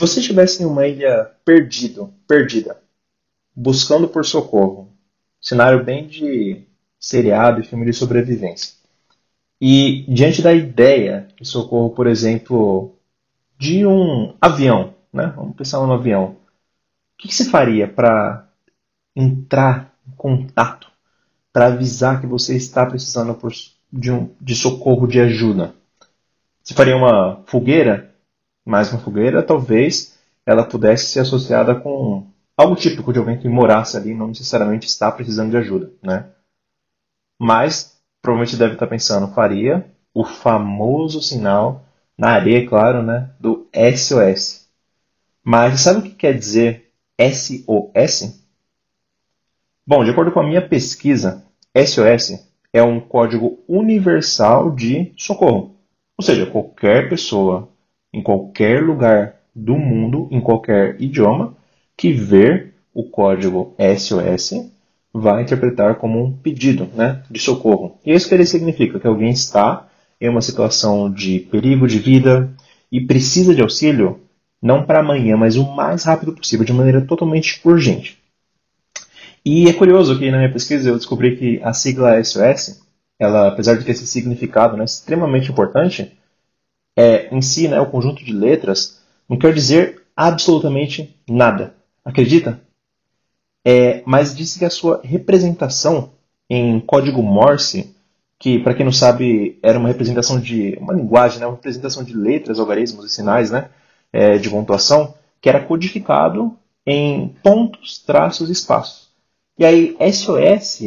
Se você estivesse em uma ilha perdido, perdida, buscando por socorro, cenário bem de seriado e filme de sobrevivência. E diante da ideia de socorro, por exemplo, de um avião, né? Vamos pensar no avião. O que, que se faria para entrar em contato, para avisar que você está precisando de, um, de socorro, de ajuda? Se faria uma fogueira? Mais uma fogueira, talvez ela pudesse ser associada com algo típico de alguém que morasse ali, não necessariamente está precisando de ajuda, né? Mas provavelmente deve estar pensando, faria o famoso sinal na areia, claro, né, do SOS. Mas sabe o que quer dizer SOS? Bom, de acordo com a minha pesquisa, SOS é um código universal de socorro. Ou seja, qualquer pessoa em qualquer lugar do mundo, em qualquer idioma, que ver o código SOS vai interpretar como um pedido né, de socorro. E isso que ele significa que alguém está em uma situação de perigo de vida e precisa de auxílio, não para amanhã, mas o mais rápido possível, de maneira totalmente urgente. E é curioso que na minha pesquisa eu descobri que a sigla SOS, ela, apesar de ter esse significado né, extremamente importante, é, em si, né, o conjunto de letras, não quer dizer absolutamente nada. Acredita? É, mas disse que a sua representação em código Morse, que para quem não sabe era uma representação de uma linguagem, né, uma representação de letras, algarismos e sinais, né, é, de pontuação, que era codificado em pontos, traços e espaços. E aí SOS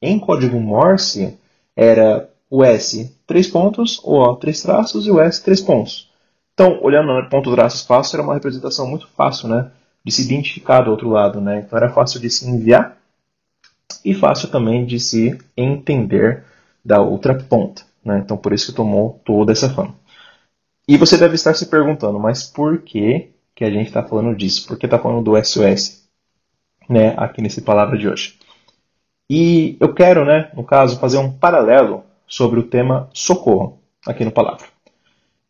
em código Morse era o S três pontos, o O três traços e o S três pontos. Então, olhando no ponto, traço, espaço, era uma representação muito fácil, né? de se identificar do outro lado, né? Então era fácil de se enviar e fácil também de se entender da outra ponta, né? Então por isso que tomou toda essa fama. E você deve estar se perguntando, mas por que que a gente está falando disso? Por que está falando do SOS, né? Aqui nesse palavra de hoje. E eu quero, né, no caso, fazer um paralelo sobre o tema socorro aqui no palavra.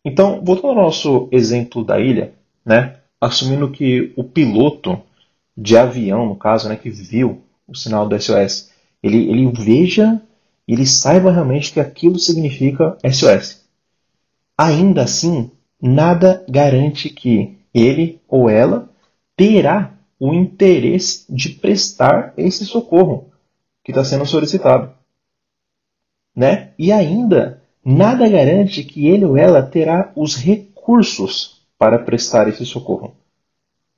Então, voltando ao nosso exemplo da ilha, né? assumindo que o piloto de avião, no caso, né, que viu o sinal do SOS, ele, ele veja, ele saiba realmente que aquilo significa SOS. Ainda assim, nada garante que ele ou ela terá o interesse de prestar esse socorro que está sendo solicitado. Né? E ainda, nada garante que ele ou ela terá os recursos para prestar esse socorro.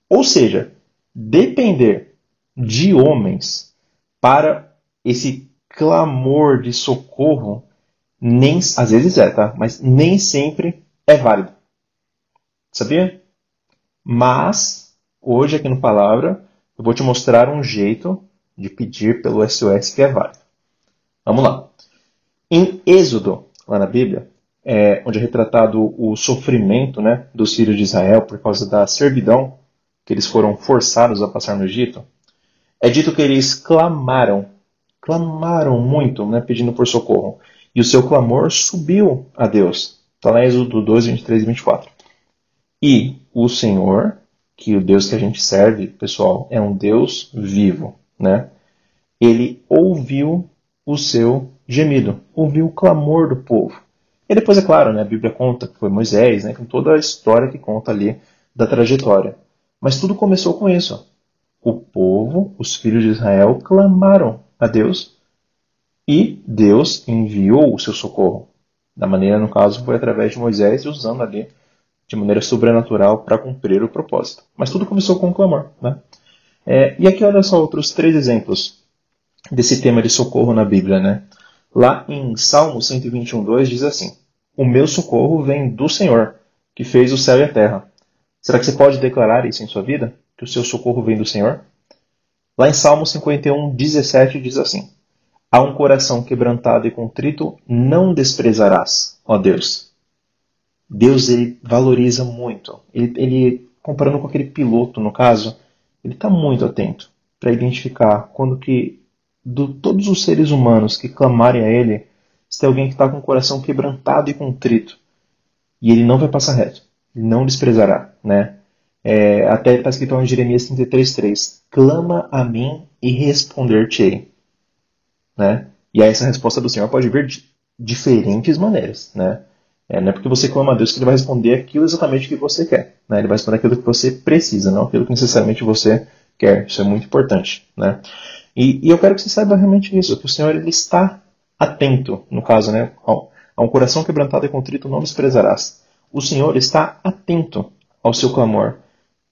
Ou seja, depender de homens para esse clamor de socorro, nem às vezes é, tá? Mas nem sempre é válido. Sabia? Mas hoje aqui no palavra eu vou te mostrar um jeito de pedir pelo SOS que é válido. Vamos lá. Em Êxodo, lá na Bíblia, é, onde é retratado o sofrimento né, dos filhos de Israel por causa da servidão que eles foram forçados a passar no Egito, é dito que eles clamaram, clamaram muito, né, pedindo por socorro. E o seu clamor subiu a Deus. Está lá em Êxodo 2, 23 e 24. E o Senhor, que o Deus que a gente serve, pessoal, é um Deus vivo, né? Ele ouviu o seu gemido, ouviu o clamor do povo. E depois, é claro, né, a Bíblia conta que foi Moisés, né, com toda a história que conta ali da trajetória. Mas tudo começou com isso. O povo, os filhos de Israel, clamaram a Deus e Deus enviou o seu socorro. Da maneira, no caso, foi através de Moisés, usando ali de maneira sobrenatural para cumprir o propósito. Mas tudo começou com um clamor. Né? É, e aqui olha só outros três exemplos desse tema de socorro na Bíblia. Né? Lá em Salmo 121.2 diz assim, o meu socorro vem do Senhor, que fez o céu e a terra. Será que você pode declarar isso em sua vida? Que o seu socorro vem do Senhor? Lá em Salmo 51, 17 diz assim: A um coração quebrantado e contrito não desprezarás, ó Deus. Deus ele valoriza muito. Ele, ele comparando com aquele piloto, no caso, ele está muito atento para identificar quando que de todos os seres humanos que clamarem a Ele, se tem alguém que está com o coração quebrantado e contrito, e ele não vai passar reto, ele não desprezará, né? É, até está escrito em Jeremias 33,3: Clama a mim e responder-te-ei. Né? E aí essa resposta do Senhor pode vir de diferentes maneiras. Né? É, não é porque você clama a Deus que Ele vai responder aquilo exatamente que você quer. Né? Ele vai responder aquilo que você precisa, não aquilo que necessariamente você quer. Isso é muito importante. Né? E, e eu quero que você saiba realmente isso, que o Senhor ele está atento, no caso, né? A um coração quebrantado e contrito não desprezarás. O Senhor está atento ao seu clamor,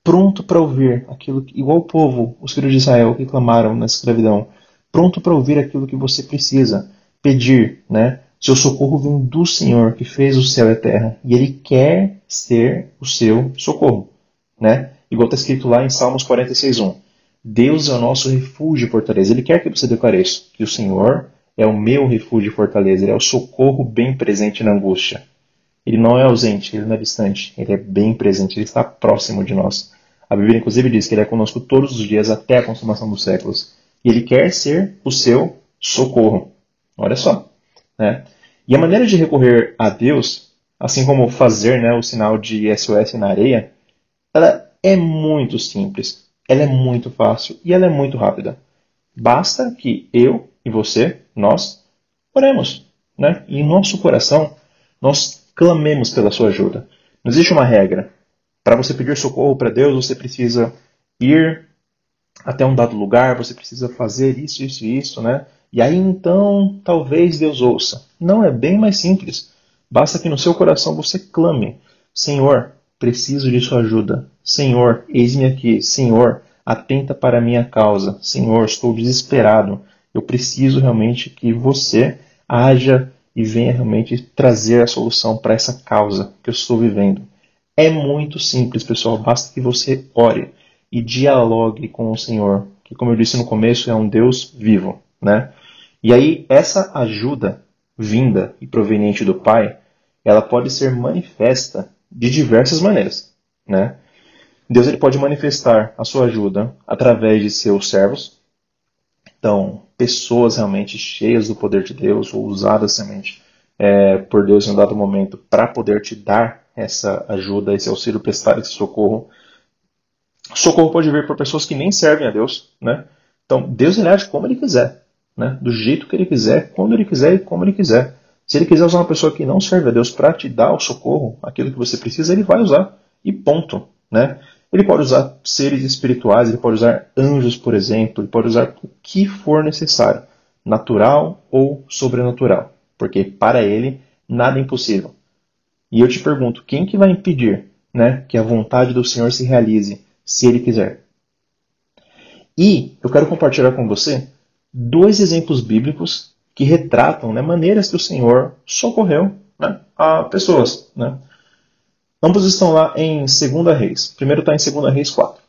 pronto para ouvir aquilo que, igual o povo, os filhos de Israel que clamaram na escravidão, pronto para ouvir aquilo que você precisa pedir, né? Seu socorro vem do Senhor que fez o céu e a terra, e ele quer ser o seu socorro, né? Igual está escrito lá em Salmos 46:1. Deus é o nosso refúgio e fortaleza. Ele quer que você declare isso, que o Senhor é o meu refúgio e fortaleza, ele é o socorro bem presente na angústia. Ele não é ausente, ele não é distante, ele é bem presente, ele está próximo de nós. A Bíblia, inclusive, diz que ele é conosco todos os dias até a consumação dos séculos. E ele quer ser o seu socorro. Olha só. Né? E a maneira de recorrer a Deus, assim como fazer né, o sinal de SOS na areia, ela é muito simples, ela é muito fácil e ela é muito rápida. Basta que eu e você, nós, oremos. Né? E em nosso coração, nós clamemos pela sua ajuda. Não existe uma regra. Para você pedir socorro para Deus, você precisa ir até um dado lugar, você precisa fazer isso, isso e isso, né? E aí então, talvez Deus ouça. Não, é bem mais simples. Basta que no seu coração você clame: Senhor, preciso de sua ajuda. Senhor, eis-me aqui. Senhor, atenta para minha causa. Senhor, estou desesperado. Eu preciso realmente que você haja e venha realmente trazer a solução para essa causa que eu estou vivendo. É muito simples, pessoal. Basta que você ore e dialogue com o Senhor, que, como eu disse no começo, é um Deus vivo, né? E aí essa ajuda vinda e proveniente do Pai, ela pode ser manifesta de diversas maneiras, né? Deus ele pode manifestar a sua ajuda através de seus servos, então, pessoas realmente cheias do poder de Deus, ou usadas realmente é, por Deus em um dado momento para poder te dar essa ajuda, esse auxílio, prestar esse socorro. Socorro pode vir por pessoas que nem servem a Deus, né? Então, Deus ele age como ele quiser, né? Do jeito que ele quiser, quando ele quiser e como ele quiser. Se ele quiser usar uma pessoa que não serve a Deus para te dar o socorro, aquilo que você precisa, ele vai usar. E ponto, né? Ele pode usar seres espirituais, ele pode usar anjos, por exemplo, ele pode usar o que for necessário, natural ou sobrenatural, porque para ele nada é impossível. E eu te pergunto, quem que vai impedir né, que a vontade do Senhor se realize, se ele quiser? E eu quero compartilhar com você dois exemplos bíblicos que retratam né, maneiras que o Senhor socorreu né, a pessoas. Né? Ambos estão lá em 2 Reis. Primeiro está em 2 Reis 4.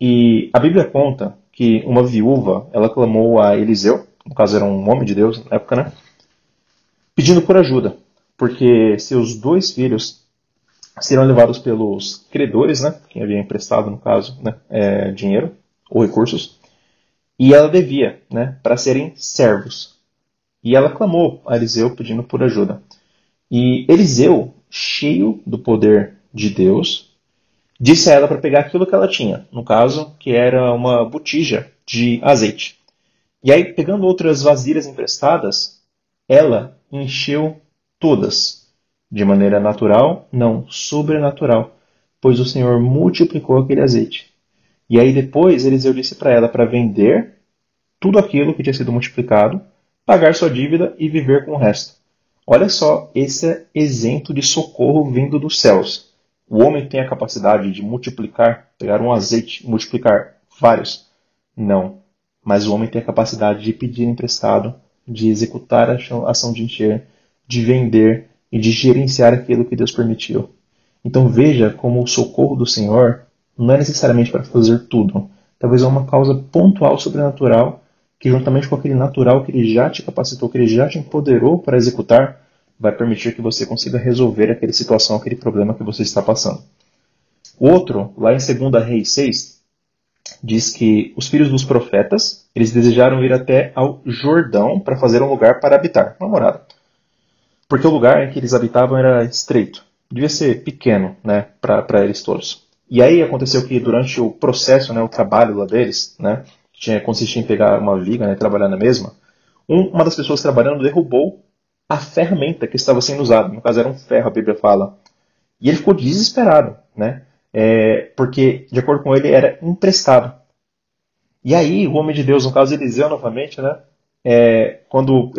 E a Bíblia conta que uma viúva, ela clamou a Eliseu, no caso era um homem de Deus na época, né? Pedindo por ajuda, porque seus dois filhos seriam levados pelos credores, né? Quem havia emprestado, no caso, né? É, dinheiro ou recursos. E ela devia, né? Para serem servos. E ela clamou a Eliseu pedindo por ajuda. E Eliseu, cheio do poder de Deus, disse a ela para pegar aquilo que ela tinha, no caso, que era uma botija de azeite. E aí, pegando outras vasilhas emprestadas, ela encheu todas, de maneira natural, não sobrenatural, pois o Senhor multiplicou aquele azeite. E aí depois Eliseu disse para ela para vender tudo aquilo que tinha sido multiplicado, pagar sua dívida e viver com o resto. Olha só esse exemplo de socorro vindo dos céus. O homem tem a capacidade de multiplicar, pegar um azeite multiplicar vários? Não. Mas o homem tem a capacidade de pedir emprestado, de executar a ação de encher, de vender e de gerenciar aquilo que Deus permitiu. Então veja como o socorro do Senhor não é necessariamente para fazer tudo. Talvez é uma causa pontual sobrenatural que juntamente com aquele natural que ele já te capacitou, que ele já te empoderou para executar, vai permitir que você consiga resolver aquela situação, aquele problema que você está passando. O outro, lá em 2 Reis 6, diz que os filhos dos profetas, eles desejaram ir até ao Jordão para fazer um lugar para habitar, uma morada. Porque o lugar em que eles habitavam era estreito, devia ser pequeno, né, para eles todos. E aí aconteceu que durante o processo, né, o trabalho lá deles, né, tinha, consistia em pegar uma viga né, e trabalhar na mesma, um, uma das pessoas trabalhando derrubou a ferramenta que estava sendo usada. No caso era um ferro, a Bíblia fala. E ele ficou desesperado, né? É, porque, de acordo com ele, era emprestado. E aí, o homem de Deus, no caso Eliseu novamente, né? É, quando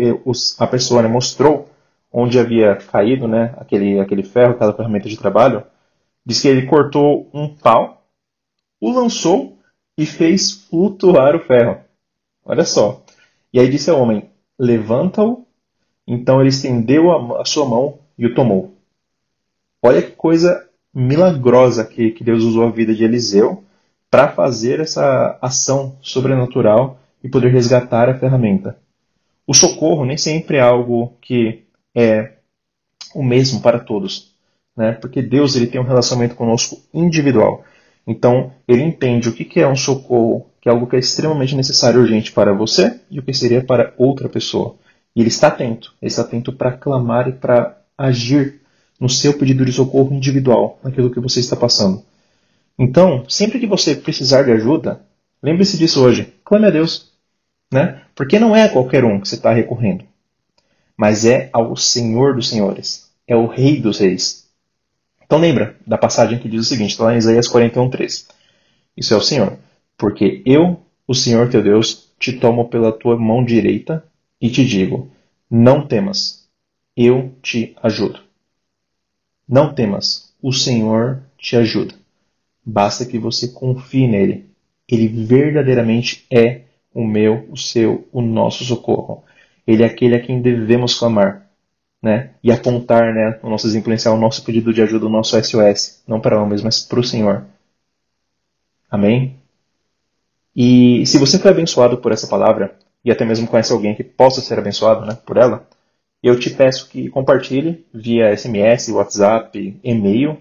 a pessoa né, mostrou onde havia caído né, aquele, aquele ferro, aquela ferramenta de trabalho, diz que ele cortou um pau, o lançou e fez flutuar o ferro. Olha só. E aí disse ao homem: Levanta-o. Então ele estendeu a, a, sua mão e o tomou. Olha que coisa milagrosa que, que Deus usou a vida de Eliseu para fazer essa ação sobrenatural e poder resgatar a ferramenta. O socorro nem sempre é algo que é o mesmo para todos, né? Porque Deus ele tem um relacionamento conosco individual. Então ele entende o que é um socorro, que é algo que é extremamente necessário e urgente para você e o que seria para outra pessoa. E ele está atento, ele está atento para clamar e para agir no seu pedido de socorro individual, naquilo que você está passando. Então, sempre que você precisar de ajuda, lembre-se disso hoje. Clame a Deus. Né? Porque não é a qualquer um que você está recorrendo mas é ao Senhor dos Senhores, é o Rei dos Reis. Então lembra da passagem que diz o seguinte, está lá em Isaías 41:3. Isso é o Senhor, porque eu, o Senhor teu Deus, te tomo pela tua mão direita e te digo: não temas, eu te ajudo. Não temas, o Senhor te ajuda. Basta que você confie nele. Ele verdadeiramente é o meu, o seu, o nosso socorro. Ele é aquele a quem devemos clamar, né? E apontar, né, o nosso inicial, o nosso pedido de ajuda, o nosso SOS, não para homens, mas para o Senhor. Amém? E se você foi abençoado por essa palavra, e até mesmo conhece alguém que possa ser abençoado né, por ela, eu te peço que compartilhe via SMS, WhatsApp, e-mail,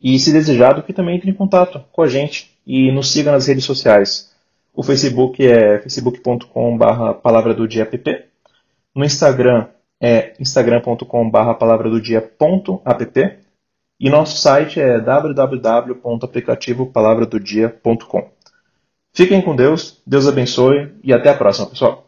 e se desejado que também entre em contato com a gente e nos siga nas redes sociais. O Facebook é facebook.com.br palavra do dia app. No Instagram é instagram.com.br palavra do dia.app. E nosso site é www.aplicativopalavradodia.com. Fiquem com Deus, Deus abençoe e até a próxima, pessoal.